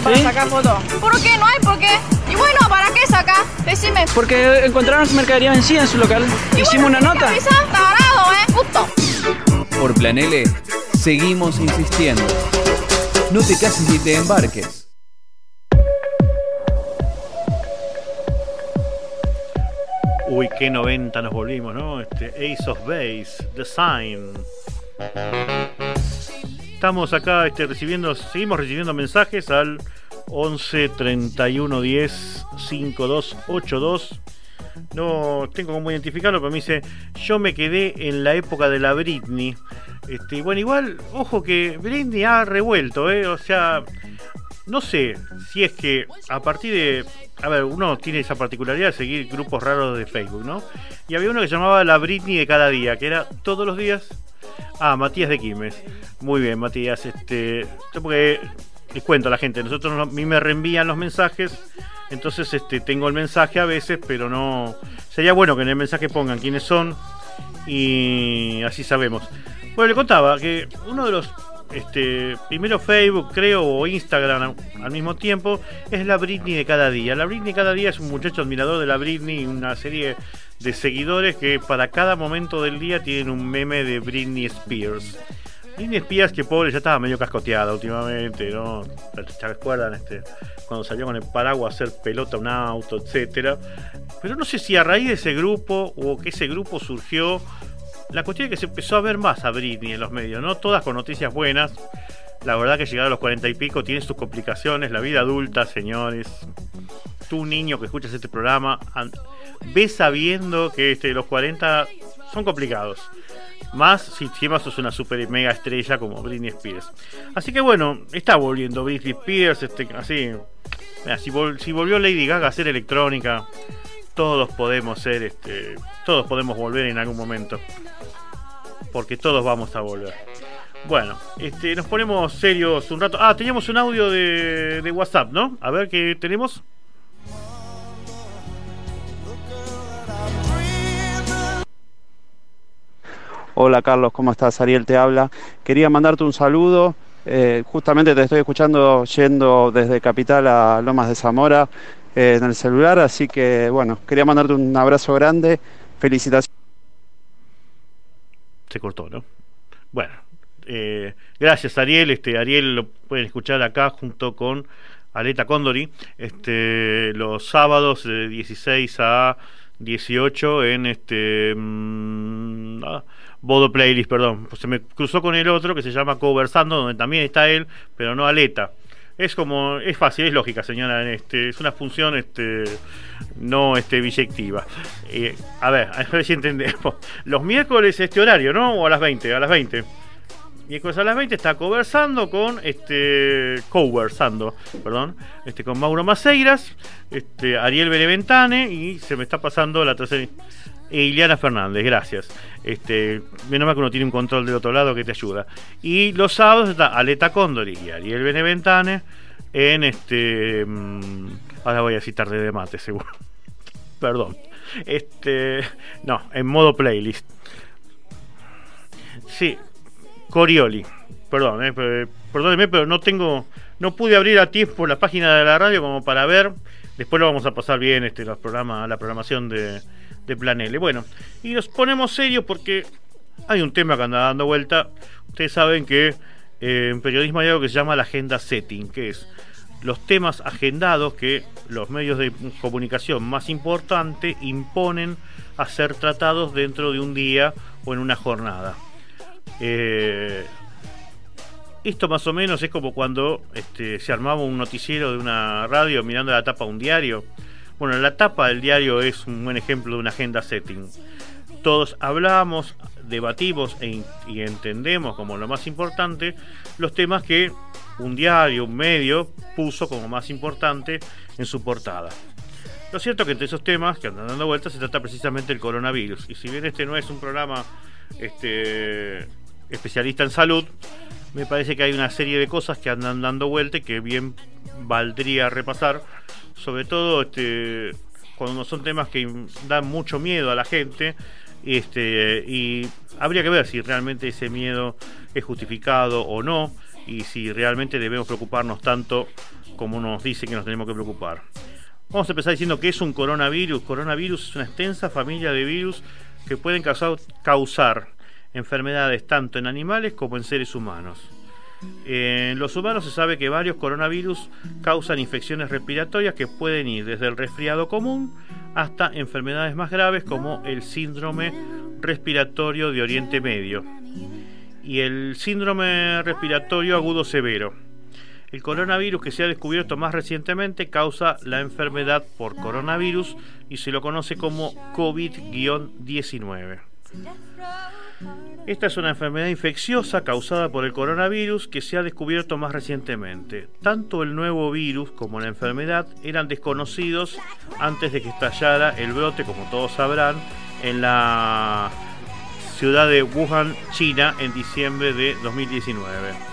para ¿Sí? sacar fotos. ¿Por qué? ¿No hay por qué? Y bueno, ¿para qué sacar? Decime. Porque encontraron mercadería vencida en su local. Y Hicimos bueno, una nota. Tarado, ¿eh? Justo. Por Plan L, seguimos insistiendo. No te cases ni te embarques. Uy, qué 90 nos volvimos, ¿no? Este Ace of Base, The Sign. Estamos acá este, recibiendo, seguimos recibiendo mensajes al 11 31 10 52 82. No tengo cómo identificarlo, pero me dice, yo me quedé en la época de la Britney. Este, bueno, igual, ojo que Britney ha revuelto, ¿eh? O sea, no sé si es que a partir de. A ver, uno tiene esa particularidad de seguir grupos raros de Facebook, ¿no? Y había uno que llamaba La Britney de cada día, que era todos los días. Ah, Matías de Quilmes. Muy bien, Matías. Este, yo porque les cuento a la gente, nosotros no- a mí me reenvían los mensajes, entonces este, tengo el mensaje a veces, pero no. Sería bueno que en el mensaje pongan quiénes son y así sabemos. Bueno, le contaba que uno de los este, primero Facebook, creo, o Instagram al mismo tiempo, es la Britney de cada día. La Britney de cada día es un muchacho admirador de la Britney, una serie de seguidores que para cada momento del día tienen un meme de Britney Spears. Britney Spears, que pobre, ya estaba medio cascoteada últimamente, ¿no? ¿Se acuerdan? Este, cuando salió con el paraguas a hacer pelota un auto, etcétera. Pero no sé si a raíz de ese grupo o que ese grupo surgió la cuestión es que se empezó a ver más a Britney en los medios, ¿no? Todas con noticias buenas. La verdad que llegar a los cuarenta y pico tiene sus complicaciones. La vida adulta, señores. Tú, niño que escuchas este programa, ves sabiendo que este, los 40 son complicados. Más si encima sos una super mega estrella como Britney Spears. Así que bueno, está volviendo Britney Spears, este, así. si, vol- si volvió Lady Gaga a hacer electrónica, todos podemos ser, este, todos podemos volver en algún momento. Porque todos vamos a volver. Bueno, este, nos ponemos serios un rato. Ah, teníamos un audio de WhatsApp, ¿no? A ver qué tenemos. Hola Carlos, ¿cómo estás? Ariel te habla. Quería mandarte un saludo. Eh, justamente te estoy escuchando yendo desde Capital a Lomas de Zamora eh, en el celular, así que bueno, quería mandarte un abrazo grande. Felicitaciones. Se cortó, ¿no? Bueno, eh, gracias Ariel. Este, Ariel lo pueden escuchar acá junto con Aleta Condori. Este, los sábados de 16 a 18 en este mm, ah, Bodo Playlist, perdón. Pues se me cruzó con el otro que se llama Conversando, donde también está él, pero no Aleta. Es como, es fácil, es lógica, señora. Este, es una función este, no este, biyectiva. Eh, a ver, a ver si entendemos. Los miércoles este horario, ¿no? O a las 20, a las 20. Miércoles a las 20 está conversando con este conversando, perdón, este con Mauro Maceiras, este Ariel Beneventane y se me está pasando la tercera e Fernández, gracias. Este, menos mal que uno tiene un control del otro lado que te ayuda. Y los sábados está Aleta Condori y Ariel Beneventane en este mm, ahora voy a citar de mate seguro. Perdón. Este, no, en modo playlist. Sí, Corioli. Perdón, eh, per- perdóneme, pero no tengo, no pude abrir a tiempo la página de la radio como para ver. Después lo vamos a pasar bien, este, los programas, la programación de, de Plan L. Bueno, y nos ponemos serios porque hay un tema que anda dando vuelta. Ustedes saben que eh, en periodismo hay algo que se llama la agenda setting, que es los temas agendados que los medios de comunicación más importantes imponen a ser tratados dentro de un día o en una jornada. Eh, esto más o menos es como cuando este, se armaba un noticiero de una radio mirando la tapa de un diario. Bueno, la tapa del diario es un buen ejemplo de una agenda setting. Todos hablamos, debatimos e y entendemos como lo más importante los temas que un diario, un medio puso como más importante en su portada. Lo cierto es que entre esos temas que andan dando vueltas se trata precisamente el coronavirus. Y si bien este no es un programa este, especialista en salud, me parece que hay una serie de cosas que andan dando vuelta y que bien valdría repasar. Sobre todo este, cuando son temas que dan mucho miedo a la gente. Este, y habría que ver si realmente ese miedo es justificado o no. y si realmente debemos preocuparnos tanto como nos dice que nos tenemos que preocupar. Vamos a empezar diciendo que es un coronavirus. Coronavirus es una extensa familia de virus que pueden causar, causar enfermedades tanto en animales como en seres humanos. En los humanos se sabe que varios coronavirus causan infecciones respiratorias que pueden ir desde el resfriado común hasta enfermedades más graves como el síndrome respiratorio de Oriente Medio y el síndrome respiratorio agudo severo. El coronavirus que se ha descubierto más recientemente causa la enfermedad por coronavirus y se lo conoce como COVID-19. Esta es una enfermedad infecciosa causada por el coronavirus que se ha descubierto más recientemente. Tanto el nuevo virus como la enfermedad eran desconocidos antes de que estallara el brote, como todos sabrán, en la ciudad de Wuhan, China, en diciembre de 2019.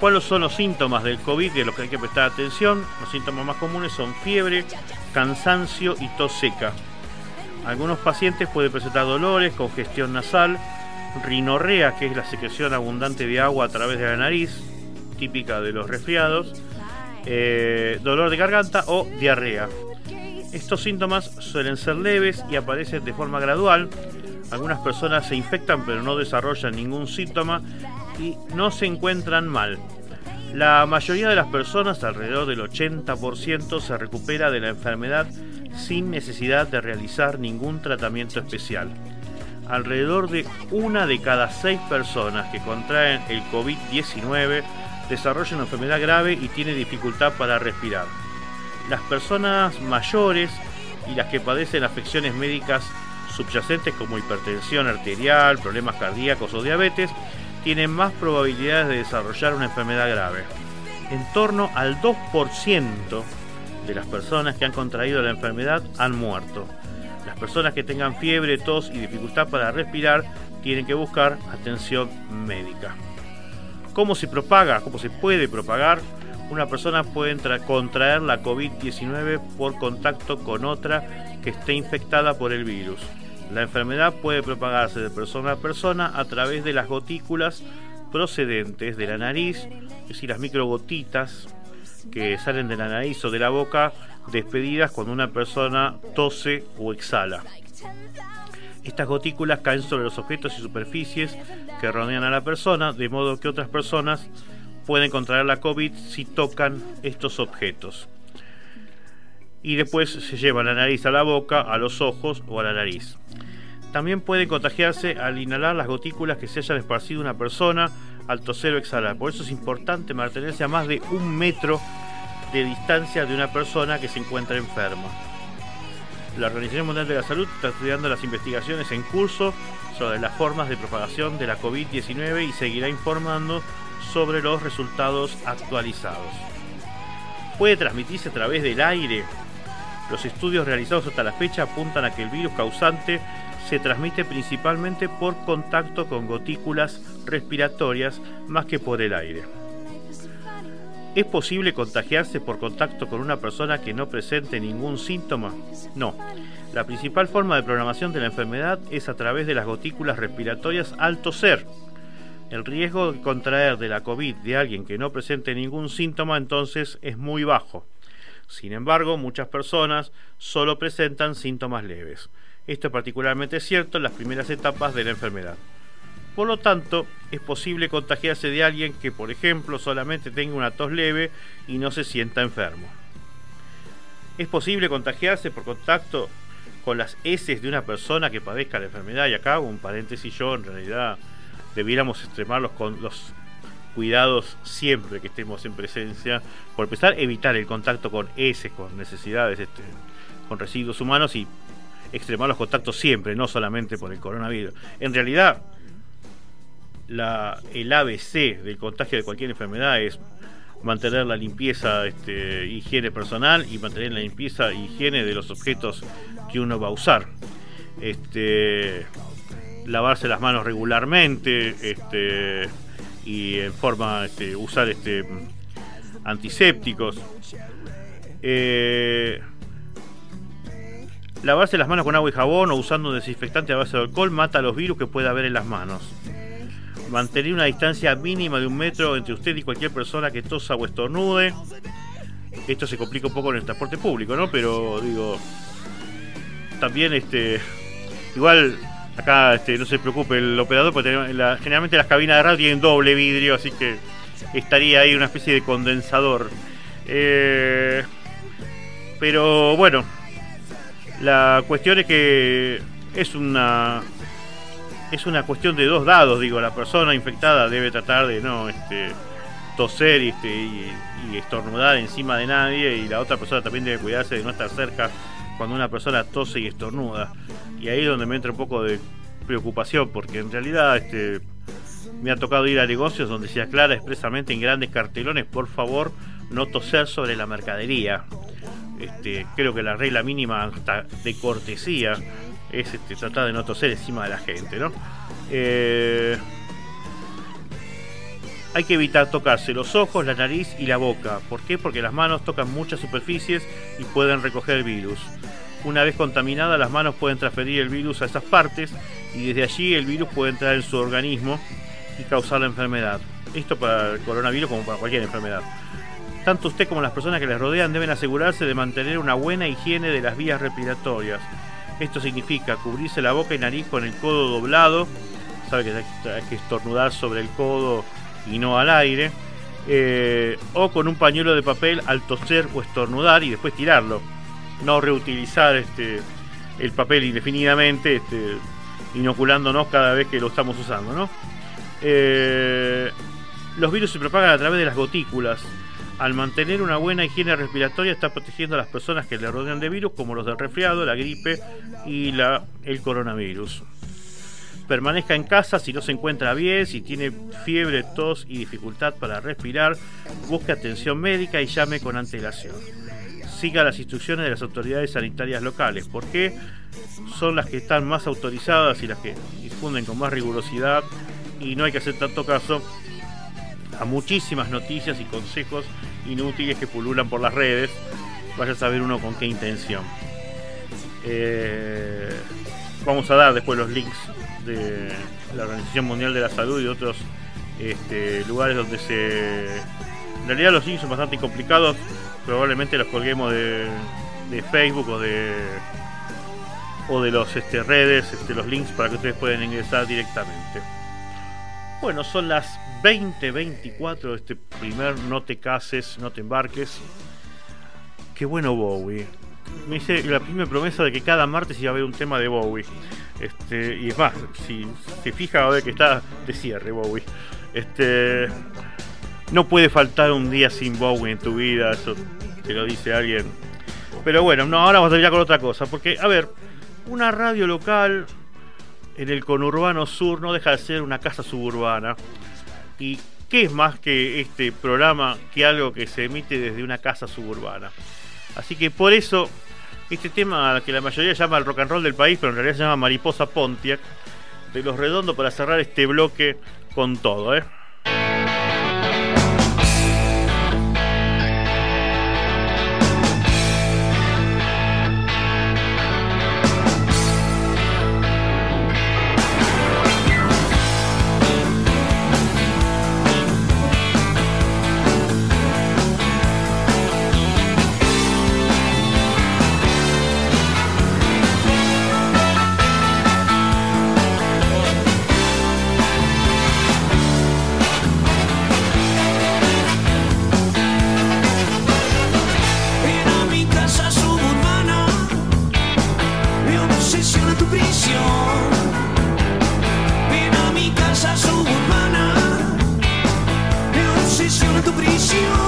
¿Cuáles son los síntomas del COVID de los que hay que prestar atención? Los síntomas más comunes son fiebre, cansancio y tos seca. Algunos pacientes pueden presentar dolores, congestión nasal, rinorrea, que es la secreción abundante de agua a través de la nariz, típica de los resfriados, eh, dolor de garganta o diarrea. Estos síntomas suelen ser leves y aparecen de forma gradual. Algunas personas se infectan pero no desarrollan ningún síntoma y no se encuentran mal. La mayoría de las personas, alrededor del 80%, se recupera de la enfermedad sin necesidad de realizar ningún tratamiento especial alrededor de una de cada seis personas que contraen el COVID-19 desarrolla una enfermedad grave y tiene dificultad para respirar. Las personas mayores y las que padecen afecciones médicas subyacentes como hipertensión arterial, problemas cardíacos o diabetes, tienen más probabilidades de desarrollar una enfermedad grave. En torno al 2% de las personas que han contraído la enfermedad han muerto. Las personas que tengan fiebre, tos y dificultad para respirar tienen que buscar atención médica. ¿Cómo se propaga? ¿Cómo se puede propagar? Una persona puede contraer la COVID-19 por contacto con otra que esté infectada por el virus. La enfermedad puede propagarse de persona a persona a través de las gotículas procedentes de la nariz, es decir, las microgotitas que salen de la nariz o de la boca despedidas cuando una persona tose o exhala. Estas gotículas caen sobre los objetos y superficies que rodean a la persona, de modo que otras personas pueden contraer la COVID si tocan estos objetos. Y después se lleva la nariz a la boca, a los ojos o a la nariz. También puede contagiarse al inhalar las gotículas que se hayan esparcido una persona al toser o exhalar. Por eso es importante mantenerse a más de un metro de distancia de una persona que se encuentra enferma. La Organización Mundial de la Salud está estudiando las investigaciones en curso sobre las formas de propagación de la COVID-19 y seguirá informando sobre los resultados actualizados. Puede transmitirse a través del aire. Los estudios realizados hasta la fecha apuntan a que el virus causante se transmite principalmente por contacto con gotículas respiratorias más que por el aire. ¿Es posible contagiarse por contacto con una persona que no presente ningún síntoma? No. La principal forma de programación de la enfermedad es a través de las gotículas respiratorias al toser. El riesgo de contraer de la COVID de alguien que no presente ningún síntoma entonces es muy bajo. Sin embargo, muchas personas solo presentan síntomas leves. Esto es particularmente cierto en las primeras etapas de la enfermedad. Por lo tanto, es posible contagiarse de alguien que, por ejemplo, solamente tenga una tos leve y no se sienta enfermo. Es posible contagiarse por contacto con las heces de una persona que padezca la enfermedad. Y acá, un paréntesis, yo en realidad debiéramos extremar los cuidados siempre que estemos en presencia. Por empezar, evitar el contacto con heces, con necesidades, este, con residuos humanos y extremar los contactos siempre, no solamente por el coronavirus. En realidad, la, el ABC del contagio de cualquier enfermedad es mantener la limpieza, este, higiene personal y mantener la limpieza higiene de los objetos que uno va a usar. Este, lavarse las manos regularmente este, y en forma este, usar este, antisépticos. Eh, lavarse las manos con agua y jabón o usando un desinfectante a base de alcohol mata los virus que puede haber en las manos mantener una distancia mínima de un metro entre usted y cualquier persona que tosa o estornude. Esto se complica un poco en el transporte público, ¿no? Pero digo, también este, igual acá este, no se preocupe el operador, porque generalmente las cabinas de radio tienen doble vidrio, así que estaría ahí una especie de condensador. Eh, pero bueno, la cuestión es que es una es una cuestión de dos dados, digo, la persona infectada debe tratar de no este, toser este, y, estornudar encima de nadie y la otra persona también debe cuidarse de no estar cerca cuando una persona tose y estornuda. Y ahí es donde me entra un poco de preocupación, porque en realidad este, me ha tocado ir a negocios donde se aclara expresamente en grandes cartelones, por favor, no toser sobre la mercadería. Este, creo que la regla mínima de cortesía es este, tratar de no toser encima de la gente, ¿no? Eh, hay que evitar tocarse los ojos, la nariz y la boca. ¿Por qué? Porque las manos tocan muchas superficies y pueden recoger virus. Una vez contaminada, las manos pueden transferir el virus a esas partes y desde allí el virus puede entrar en su organismo y causar la enfermedad. Esto para el coronavirus como para cualquier enfermedad. Tanto usted como las personas que les rodean deben asegurarse de mantener una buena higiene de las vías respiratorias esto significa cubrirse la boca y nariz con el codo doblado. Sabe que hay que estornudar sobre el codo y no al aire. Eh, o con un pañuelo de papel al toser o estornudar y después tirarlo. No reutilizar este, el papel indefinidamente, este, inoculándonos cada vez que lo estamos usando. Eh, los virus se propagan a través de las gotículas al mantener una buena higiene respiratoria está protegiendo a las personas que le rodean de virus como los del resfriado, la gripe y la, el coronavirus. Permanezca en casa si no se encuentra bien, si tiene fiebre, tos y dificultad para respirar, busque atención médica y llame con antelación. Siga las instrucciones de las autoridades sanitarias locales, porque son las que están más autorizadas y las que difunden con más rigurosidad y no hay que hacer tanto caso a muchísimas noticias y consejos inútiles que pululan por las redes. Vaya a saber uno con qué intención. Eh, vamos a dar después los links de la Organización Mundial de la Salud y otros este, lugares donde se... En realidad los links son bastante complicados. Probablemente los colguemos de, Facebook o de o de los este, redes, este, los links para que ustedes puedan ingresar directamente. Bueno, son las 2024 este primer No te cases, no te embarques. Qué bueno Bowie. Me hice la primera promesa de que cada martes iba a haber un tema de Bowie. Este, y es más, si se fija a ver que está de cierre Bowie. Este, no puede faltar un día sin Bowie en tu vida, eso te lo dice alguien. Pero bueno, no, ahora vamos a ir con otra cosa, porque a ver, una radio local en el conurbano sur no deja de ser una casa suburbana ¿Y qué es más que este programa que algo que se emite desde una casa suburbana? Así que por eso, este tema que la mayoría llama el rock and roll del país, pero en realidad se llama Mariposa Pontiac, de los redondos para cerrar este bloque con todo, ¿eh? you.